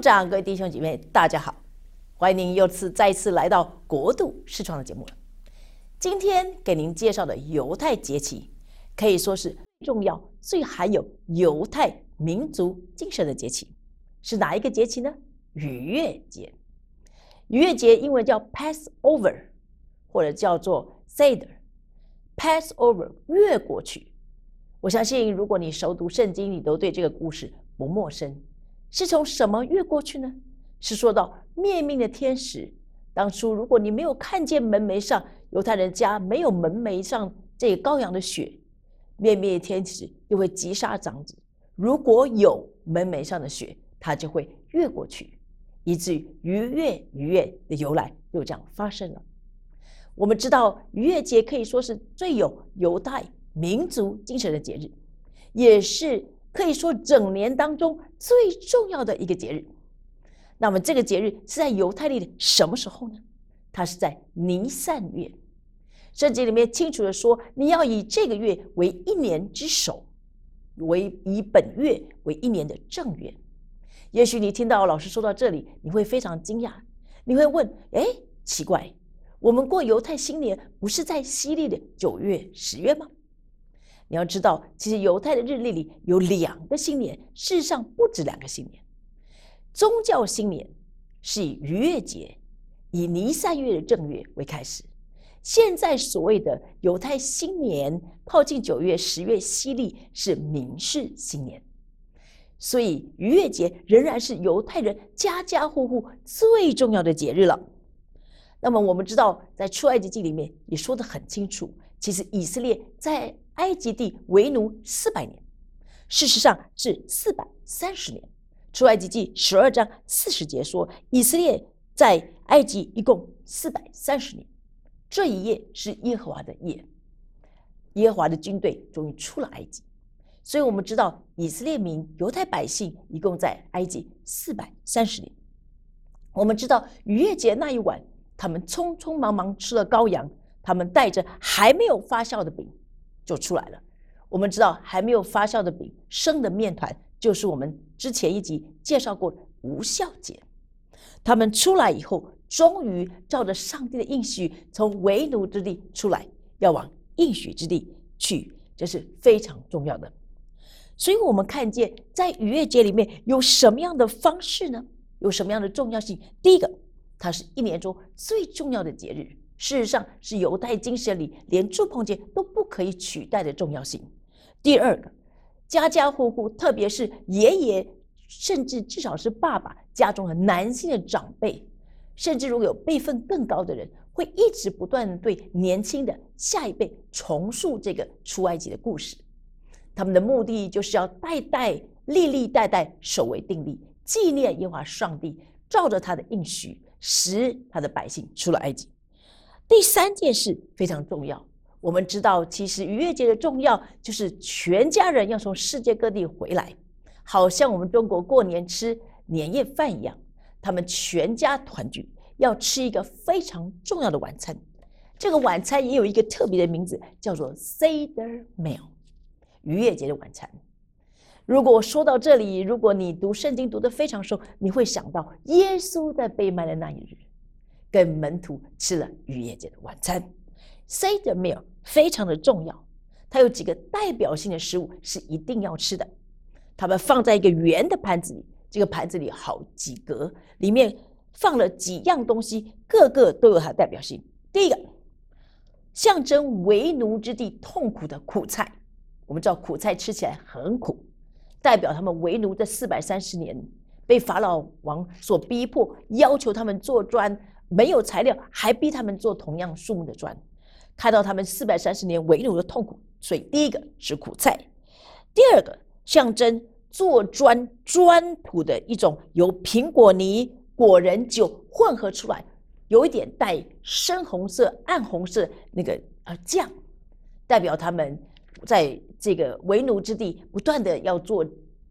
长，各位弟兄姐妹，大家好，欢迎您又次再次来到国度视创的节目了。今天给您介绍的犹太节气，可以说是重要、最含有犹太民族精神的节气，是哪一个节气呢？逾越节。逾越节英文叫 Passover，或者叫做 Seder。Passover 越过去，我相信如果你熟读圣经，你都对这个故事不陌生。是从什么越过去呢？是说到灭命的天使。当初如果你没有看见门楣上犹太人家没有门楣上这羔羊的血，灭命的天使就会击杀长子；如果有门楣上的血，他就会越过去。以至于逾越逾越的由来就这样发生了。我们知道逾越节可以说是最有犹太民族精神的节日，也是可以说整年当中最重要的一个节日。那么这个节日是在犹太历的什么时候呢？它是在尼散月。圣经里面清楚的说，你要以这个月为一年之首，为以本月为一年的正月。也许你听到老师说到这里，你会非常惊讶，你会问：哎，奇怪，我们过犹太新年不是在西历的九月、十月吗？你要知道，其实犹太的日历里有两个新年，事实上不止两个新年。宗教新年是以逾越节，以尼散月的正月为开始。现在所谓的犹太新年，靠近九月、十月西历是民事新年。所以逾越节仍然是犹太人家家户户最重要的节日了。那么我们知道，在出埃及记里面也说得很清楚，其实以色列在埃及地为奴四百年，事实上是四百三十年。出埃及记十二章四十节说，以色列在埃及一共四百三十年。这一夜是耶和华的夜，耶和华的军队终于出了埃及。所以我们知道，以色列民、犹太百姓一共在埃及四百三十年。我们知道逾越节那一晚，他们匆匆忙忙吃了羔羊，他们带着还没有发酵的饼就出来了。我们知道，还没有发酵的饼、生的面团，就是我们之前一集介绍过无效节。他们出来以后，终于照着上帝的应许，从为奴之地出来，要往应许之地去，这是非常重要的。所以，我们看见在逾越节里面有什么样的方式呢？有什么样的重要性？第一个，它是一年中最重要的节日，事实上是犹太精神里连触碰节都不可以取代的重要性。第二个，家家户户，特别是爷爷，甚至至少是爸爸家中的男性的长辈，甚至如果有辈分更高的人，会一直不断对年轻的下一辈重述这个出埃及的故事。他们的目的就是要代代、历历代代守为定力，纪念耶和华上帝，照着他的应许，使他的百姓出了埃及。第三件事非常重要，我们知道，其实逾越节的重要就是全家人要从世界各地回来，好像我们中国过年吃年夜饭一样，他们全家团聚，要吃一个非常重要的晚餐。这个晚餐也有一个特别的名字，叫做 Seder Meal。逾越节的晚餐。如果说到这里，如果你读圣经读得非常熟，你会想到耶稣在被卖的那一日，跟门徒吃了逾越节的晚餐。Seder meal 非常的重要，它有几个代表性的食物是一定要吃的。它们放在一个圆的盘子里，这个盘子里好几格，里面放了几样东西，个个都有它的代表性。第一个，象征为奴之地痛苦的苦菜。我们知道苦菜吃起来很苦，代表他们为奴这四百三十年被法老王所逼迫，要求他们做砖，没有材料，还逼他们做同样数目的砖。看到他们四百三十年为奴的痛苦，所以第一个是苦菜，第二个象征做砖砖土的一种由苹果泥、果仁酒混合出来，有一点带深红色、暗红色那个呃酱，代表他们。在这个为奴之地，不断的要做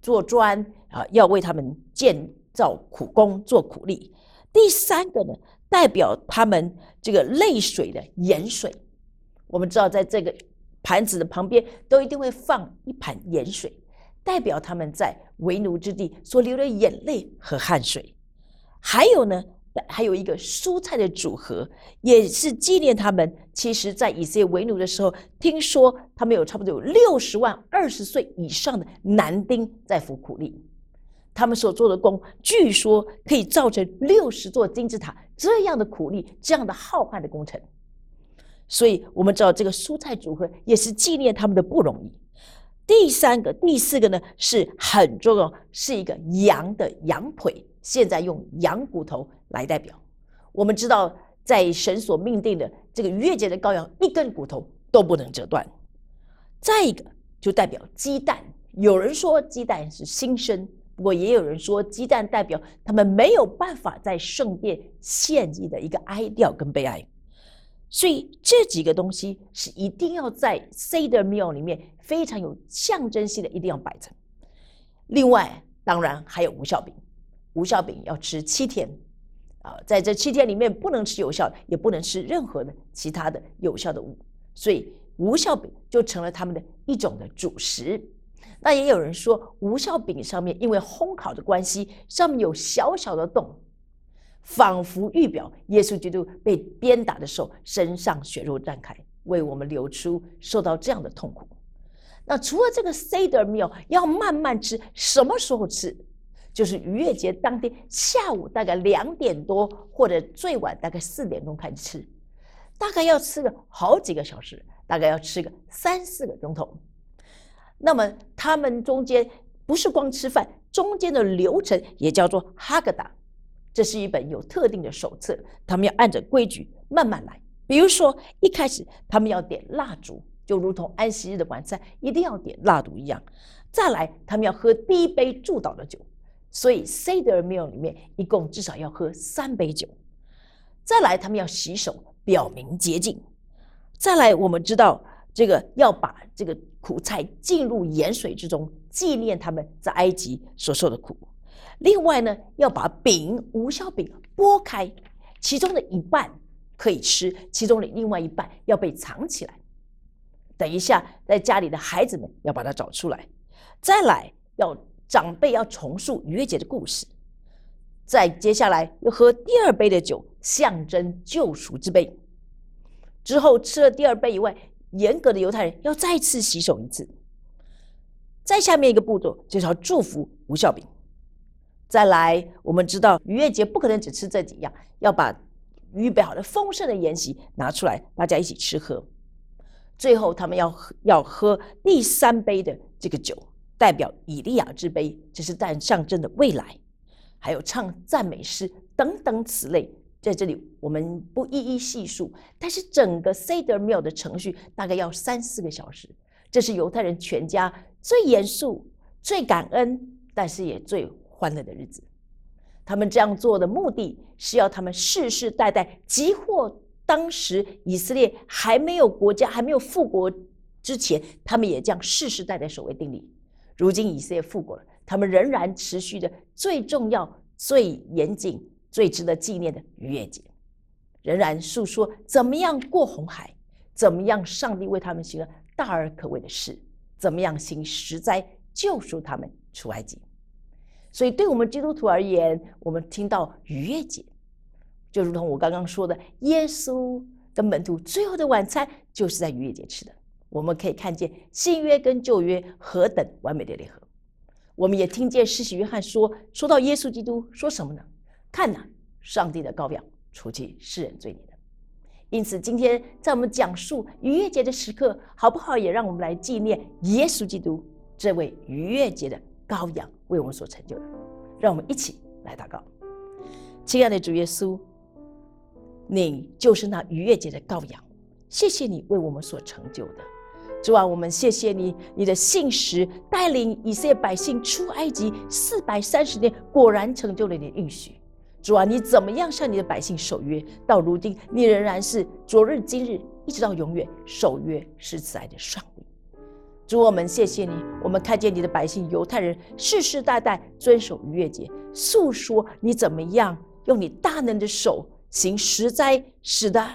做砖啊，要为他们建造苦工做苦力。第三个呢，代表他们这个泪水的盐水。我们知道，在这个盘子的旁边都一定会放一盘盐水，代表他们在为奴之地所流的眼泪和汗水。还有呢，还有一个蔬菜的组合，也是纪念他们。其实，在以色列为奴的时候，听说他们有差不多有六十万二十岁以上的男丁在服苦力。他们所做的工，据说可以造成六十座金字塔这样的苦力，这样的浩瀚的工程。所以，我们知道这个蔬菜组合也是纪念他们的不容易。第三个、第四个呢，是很重要，是一个羊的羊腿，现在用羊骨头来代表。我们知道，在神所命定的这个逾越节的羔羊，一根骨头都不能折断。再一个，就代表鸡蛋。有人说鸡蛋是新生，不过也有人说鸡蛋代表他们没有办法在圣殿献祭的一个哀悼跟悲哀。所以这几个东西是一定要在 Seder meal 里面非常有象征性的，一定要摆成。另外，当然还有无效饼，无效饼要吃七天，啊，在这七天里面不能吃有效，也不能吃任何的其他的有效的物，所以无效饼就成了他们的一种的主食。那也有人说，无效饼上面因为烘烤的关系，上面有小小的洞。仿佛预表耶稣基督被鞭打的时候，身上血肉绽开，为我们流出，受到这样的痛苦。那除了这个 Seder meal 要慢慢吃，什么时候吃？就是逾越节当天下午大概两点多，或者最晚大概四点钟开始吃，大概要吃个好几个小时，大概要吃个三四个钟头。那么他们中间不是光吃饭，中间的流程也叫做哈格达。这是一本有特定的手册，他们要按着规矩慢慢来。比如说，一开始他们要点蜡烛，就如同安息日的晚餐一定要点蜡烛一样。再来，他们要喝第一杯祝祷的酒，所以 Seder meal 里面一共至少要喝三杯酒。再来，他们要洗手，表明洁净。再来，我们知道这个要把这个苦菜进入盐水之中，纪念他们在埃及所受的苦。另外呢，要把饼无效饼剥开，其中的一半可以吃，其中的另外一半要被藏起来。等一下，在家里的孩子们要把它找出来。再来，要长辈要重述逾越节的故事。再接下来，要喝第二杯的酒，象征救赎之杯。之后吃了第二杯以外，严格的犹太人要再次洗手一次。再下面一个步骤就是要祝福无效饼。再来，我们知道逾越节不可能只吃这几样，要把预备好的丰盛的筵席拿出来，大家一起吃喝。最后，他们要喝要喝第三杯的这个酒，代表以利亚之杯，这是但象征的未来。还有唱赞美诗等等此类，在这里我们不一一细数。但是整个 Seder meal 的程序大概要三四个小时，这是犹太人全家最严肃、最感恩，但是也最。欢乐的日子，他们这样做的目的是要他们世世代代，即或当时以色列还没有国家、还没有复国之前，他们也将世世代代守卫定力。如今以色列复国了，他们仍然持续的最重要、最严谨、最值得纪念的逾越节，仍然诉说怎么样过红海，怎么样上帝为他们行了大而可畏的事，怎么样行实灾救赎他们出埃及。所以，对我们基督徒而言，我们听到逾越节，就如同我刚刚说的，耶稣跟门徒最后的晚餐就是在逾越节吃的。我们可以看见新约跟旧约何等完美的联合。我们也听见施洗约翰说：“说到耶稣基督，说什么呢？看呐，上帝的羔羊，除去世人罪孽的。”因此，今天在我们讲述逾越节的时刻，好不好？也让我们来纪念耶稣基督这位逾越节的羔羊。为我们所成就的，让我们一起来祷告。亲爱的主耶稣，你就是那逾越节的羔羊，谢谢你为我们所成就的。主啊，我们谢谢你，你的信实带领以色列百姓出埃及四百三十年，果然成就了你的应许。主啊，你怎么样向你的百姓守约？到如今，你仍然是昨日今日一直到永远守约是慈爱的上帝。主我们谢谢你，我们看见你的百姓犹太人世世代代遵守逾越节，诉说你怎么样用你大能的手行实灾，使得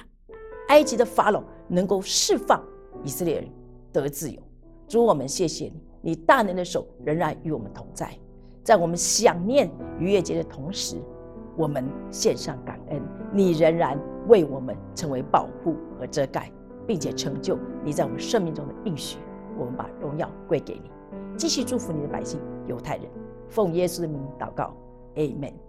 埃及的法老能够释放以色列人得自由。主我们谢谢你，你大能的手仍然与我们同在。在我们想念逾越节的同时，我们献上感恩，你仍然为我们成为保护和遮盖，并且成就你在我们生命中的应许。我们把荣耀归给你，继续祝福你的百姓犹太人。奉耶稣的名祷告，Amen。